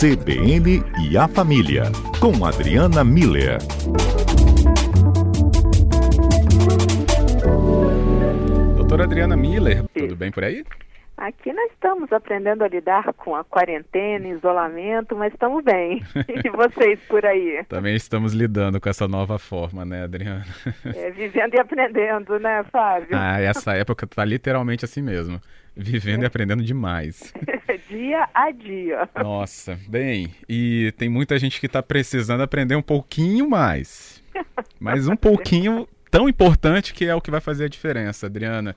CBN e a Família, com Adriana Miller. Doutora Adriana Miller, tudo bem por aí? Aqui nós estamos aprendendo a lidar com a quarentena, isolamento, mas estamos bem. E vocês por aí? Também estamos lidando com essa nova forma, né, Adriana? É, vivendo e aprendendo, né, Fábio? Ah, essa época está literalmente assim mesmo. Vivendo é. e aprendendo demais. dia a dia. Nossa, bem, e tem muita gente que está precisando aprender um pouquinho mais. Mas um pouquinho tão importante que é o que vai fazer a diferença, Adriana.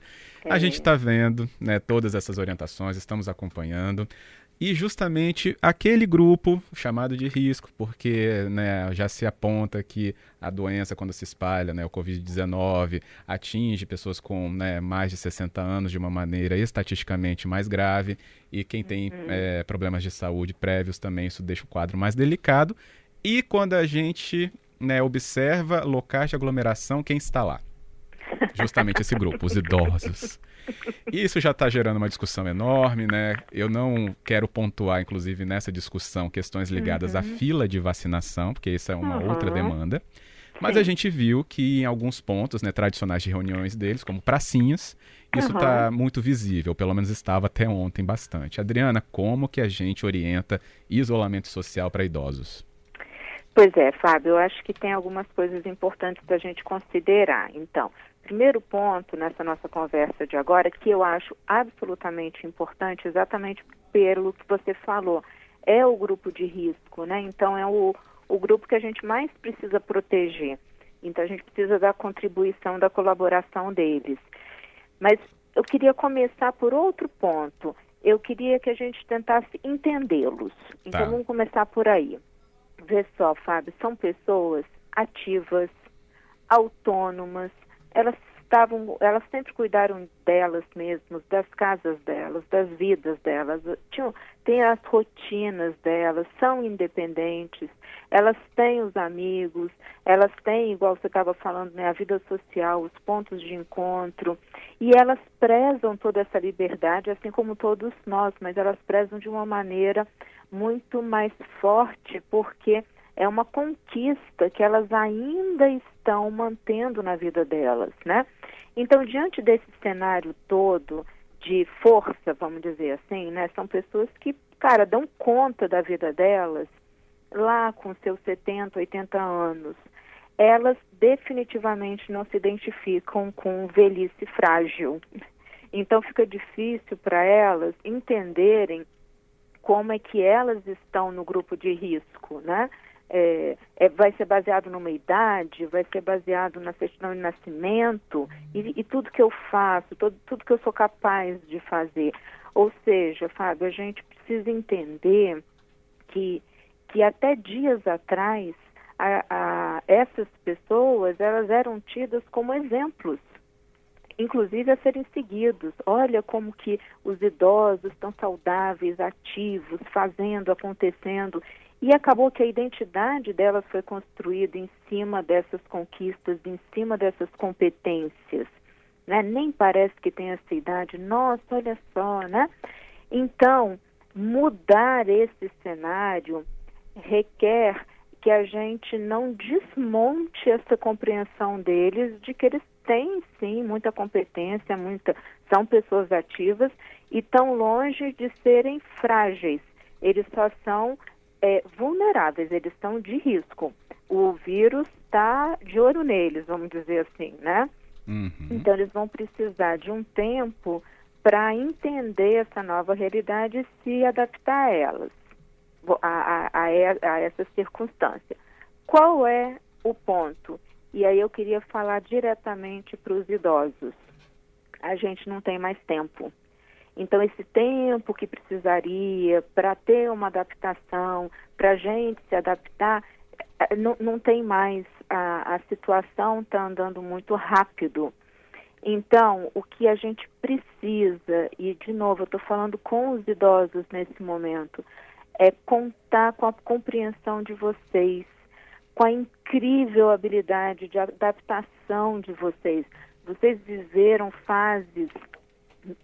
A gente está vendo né, todas essas orientações, estamos acompanhando. E justamente aquele grupo chamado de risco, porque né, já se aponta que a doença, quando se espalha, né, o Covid-19, atinge pessoas com né, mais de 60 anos de uma maneira estatisticamente mais grave, e quem tem uhum. é, problemas de saúde prévios também, isso deixa o quadro mais delicado. E quando a gente né, observa locais de aglomeração, quem está lá? justamente esse grupo, os idosos. E isso já está gerando uma discussão enorme, né? Eu não quero pontuar, inclusive, nessa discussão, questões ligadas uhum. à fila de vacinação, porque isso é uma uhum. outra demanda. Mas Sim. a gente viu que em alguns pontos, né, tradicionais de reuniões deles, como pracinhas, isso está uhum. muito visível, pelo menos estava até ontem bastante. Adriana, como que a gente orienta isolamento social para idosos? Pois é, Fábio, eu acho que tem algumas coisas importantes da gente considerar. Então, primeiro ponto nessa nossa conversa de agora, que eu acho absolutamente importante, exatamente pelo que você falou, é o grupo de risco, né? Então, é o, o grupo que a gente mais precisa proteger. Então, a gente precisa da contribuição, da colaboração deles. Mas eu queria começar por outro ponto. Eu queria que a gente tentasse entendê-los. Então, tá. vamos começar por aí. Vê só, Fábio, são pessoas ativas, autônomas, elas estavam, elas sempre cuidaram delas mesmas, das casas delas, das vidas delas, tinham, têm as rotinas delas, são independentes, elas têm os amigos, elas têm, igual você estava falando, né, a vida social, os pontos de encontro, e elas prezam toda essa liberdade, assim como todos nós, mas elas prezam de uma maneira muito mais forte, porque é uma conquista que elas ainda estão mantendo na vida delas, né? Então, diante desse cenário todo de força, vamos dizer assim, né? São pessoas que, cara, dão conta da vida delas lá com seus 70, 80 anos. Elas definitivamente não se identificam com velhice frágil. Então, fica difícil para elas entenderem como é que elas estão no grupo de risco, né? É, é, vai ser baseado numa idade, vai ser baseado na certidão de nascimento e, e tudo que eu faço, todo, tudo que eu sou capaz de fazer. Ou seja, Fábio, a gente precisa entender que, que até dias atrás a, a, essas pessoas elas eram tidas como exemplos inclusive a serem seguidos. Olha como que os idosos estão saudáveis, ativos, fazendo, acontecendo. E acabou que a identidade delas foi construída em cima dessas conquistas, em cima dessas competências. Né? Nem parece que tem essa idade. Nossa, olha só, né? Então, mudar esse cenário requer que a gente não desmonte essa compreensão deles de que eles têm sim muita competência, muita são pessoas ativas e tão longe de serem frágeis. Eles só são é, vulneráveis, eles estão de risco. O vírus está de olho neles, vamos dizer assim, né? Uhum. Então eles vão precisar de um tempo para entender essa nova realidade e se adaptar a elas, a, a, a, a essa circunstância. Qual é o ponto? E aí eu queria falar diretamente para os idosos. A gente não tem mais tempo. Então, esse tempo que precisaria para ter uma adaptação, para a gente se adaptar, eh, não, não tem mais. A, a situação está andando muito rápido. Então, o que a gente precisa, e de novo, eu estou falando com os idosos nesse momento, é contar com a compreensão de vocês, com a incrível habilidade de adaptação de vocês. Vocês viveram fases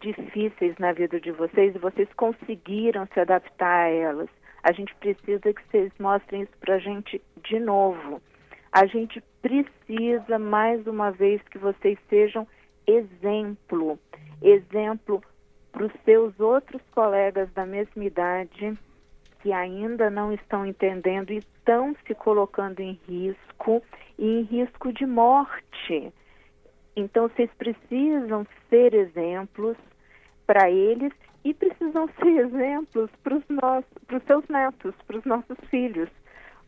difíceis na vida de vocês e vocês conseguiram se adaptar a elas. A gente precisa que vocês mostrem isso para a gente de novo. A gente precisa, mais uma vez, que vocês sejam exemplo exemplo para os seus outros colegas da mesma idade que ainda não estão entendendo e estão se colocando em risco e em risco de morte. Então, vocês precisam ser exemplos para eles e precisam ser exemplos para os seus netos, para os nossos filhos,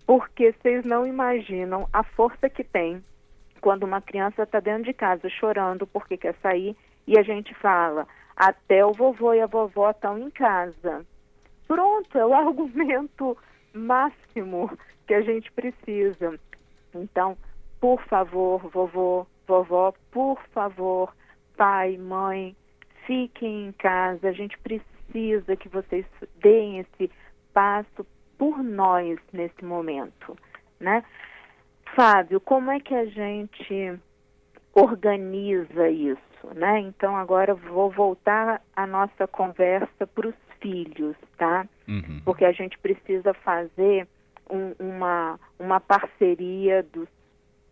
porque vocês não imaginam a força que tem quando uma criança está dentro de casa chorando porque quer sair e a gente fala até o vovô e a vovó estão em casa. Pronto, é o argumento máximo que a gente precisa. Então, por favor, vovô, vovó, por favor, pai, mãe, fiquem em casa. A gente precisa que vocês deem esse passo por nós nesse momento, né? Fábio, como é que a gente organiza isso, né? Então agora vou voltar a nossa conversa para os filhos, tá? Uhum. Porque a gente precisa fazer um, uma, uma parceria dos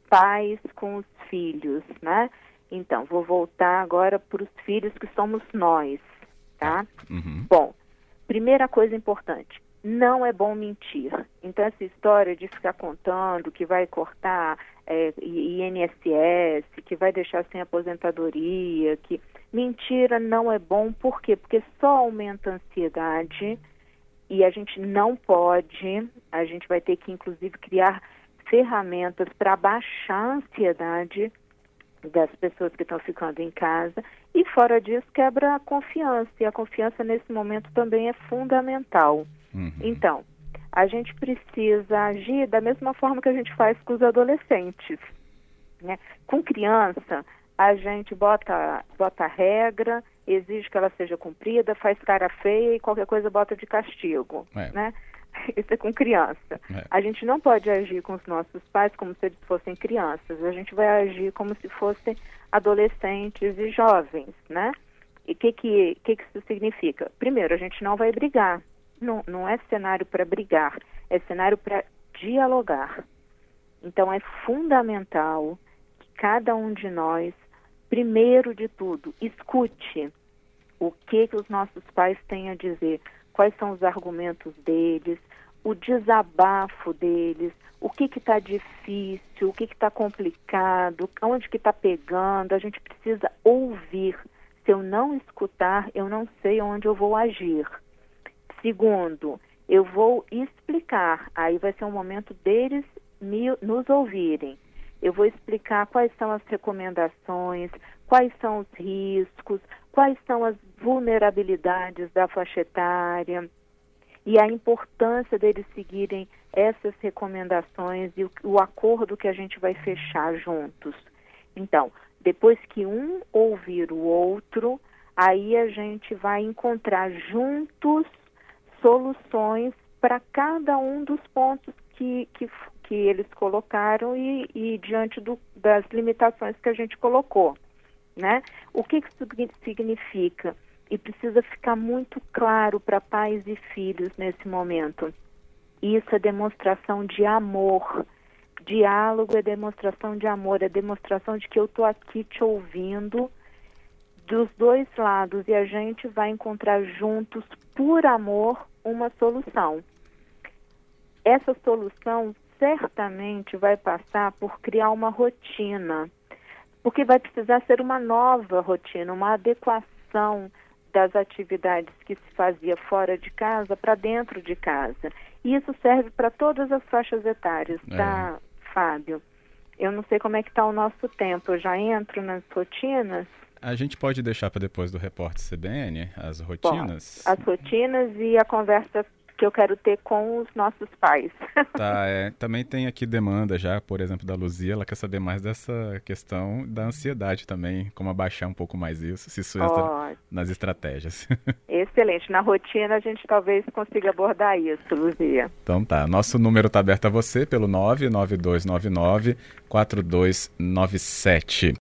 pais com os filhos, né? Então, vou voltar agora para os filhos que somos nós, tá? Uhum. Bom, primeira coisa importante, não é bom mentir. Então, essa história de ficar contando que vai cortar é, INSS, que vai deixar sem aposentadoria, que mentira não é bom, por quê? Porque só aumenta a ansiedade e a gente não pode, a gente vai ter que, inclusive, criar ferramentas para baixar a ansiedade das pessoas que estão ficando em casa e fora disso quebra a confiança e a confiança nesse momento também é fundamental. Uhum. Então, a gente precisa agir da mesma forma que a gente faz com os adolescentes. Né? Com criança, a gente bota, bota regra, exige que ela seja cumprida, faz cara feia e qualquer coisa bota de castigo. É. Né? Isso é com criança. É. A gente não pode agir com os nossos pais como se eles fossem crianças. A gente vai agir como se fossem adolescentes e jovens, né? E o que, que, que, que isso significa? Primeiro, a gente não vai brigar não, não é cenário para brigar, é cenário para dialogar. Então é fundamental que cada um de nós, primeiro de tudo, escute o que, que os nossos pais têm a dizer, quais são os argumentos deles, o desabafo deles, o que está difícil, o que está complicado, onde que está pegando, a gente precisa ouvir. Se eu não escutar, eu não sei onde eu vou agir. Segundo, eu vou explicar, aí vai ser um momento deles me, nos ouvirem. Eu vou explicar quais são as recomendações, quais são os riscos, quais são as vulnerabilidades da faixa etária e a importância deles seguirem essas recomendações e o, o acordo que a gente vai fechar juntos. Então, depois que um ouvir o outro, aí a gente vai encontrar juntos soluções para cada um dos pontos que, que, que eles colocaram e, e diante do, das limitações que a gente colocou. Né? O que, isso significa? E precisa ficar muito claro para pais e filhos nesse momento. Isso é demonstração de amor. Diálogo é demonstração de amor, é demonstração de que eu estou aqui te ouvindo dos dois lados e a gente vai encontrar juntos, por amor, uma solução. Essa solução certamente vai passar por criar uma rotina, porque vai precisar ser uma nova rotina, uma adequação das atividades que se fazia fora de casa para dentro de casa. E isso serve para todas as faixas etárias, é. tá, Fábio? Eu não sei como é que está o nosso tempo. Eu já entro nas rotinas. A gente pode deixar para depois do repórter CBN as rotinas? Bom, as rotinas e a conversa que eu quero ter com os nossos pais. Tá, é, também tem aqui demanda já, por exemplo, da Luzia, ela quer saber mais dessa questão da ansiedade também, como abaixar um pouco mais isso, se isso oh, nas estratégias. Excelente, na rotina a gente talvez consiga abordar isso, Luzia. Então tá, nosso número está aberto a você pelo 99299 4297.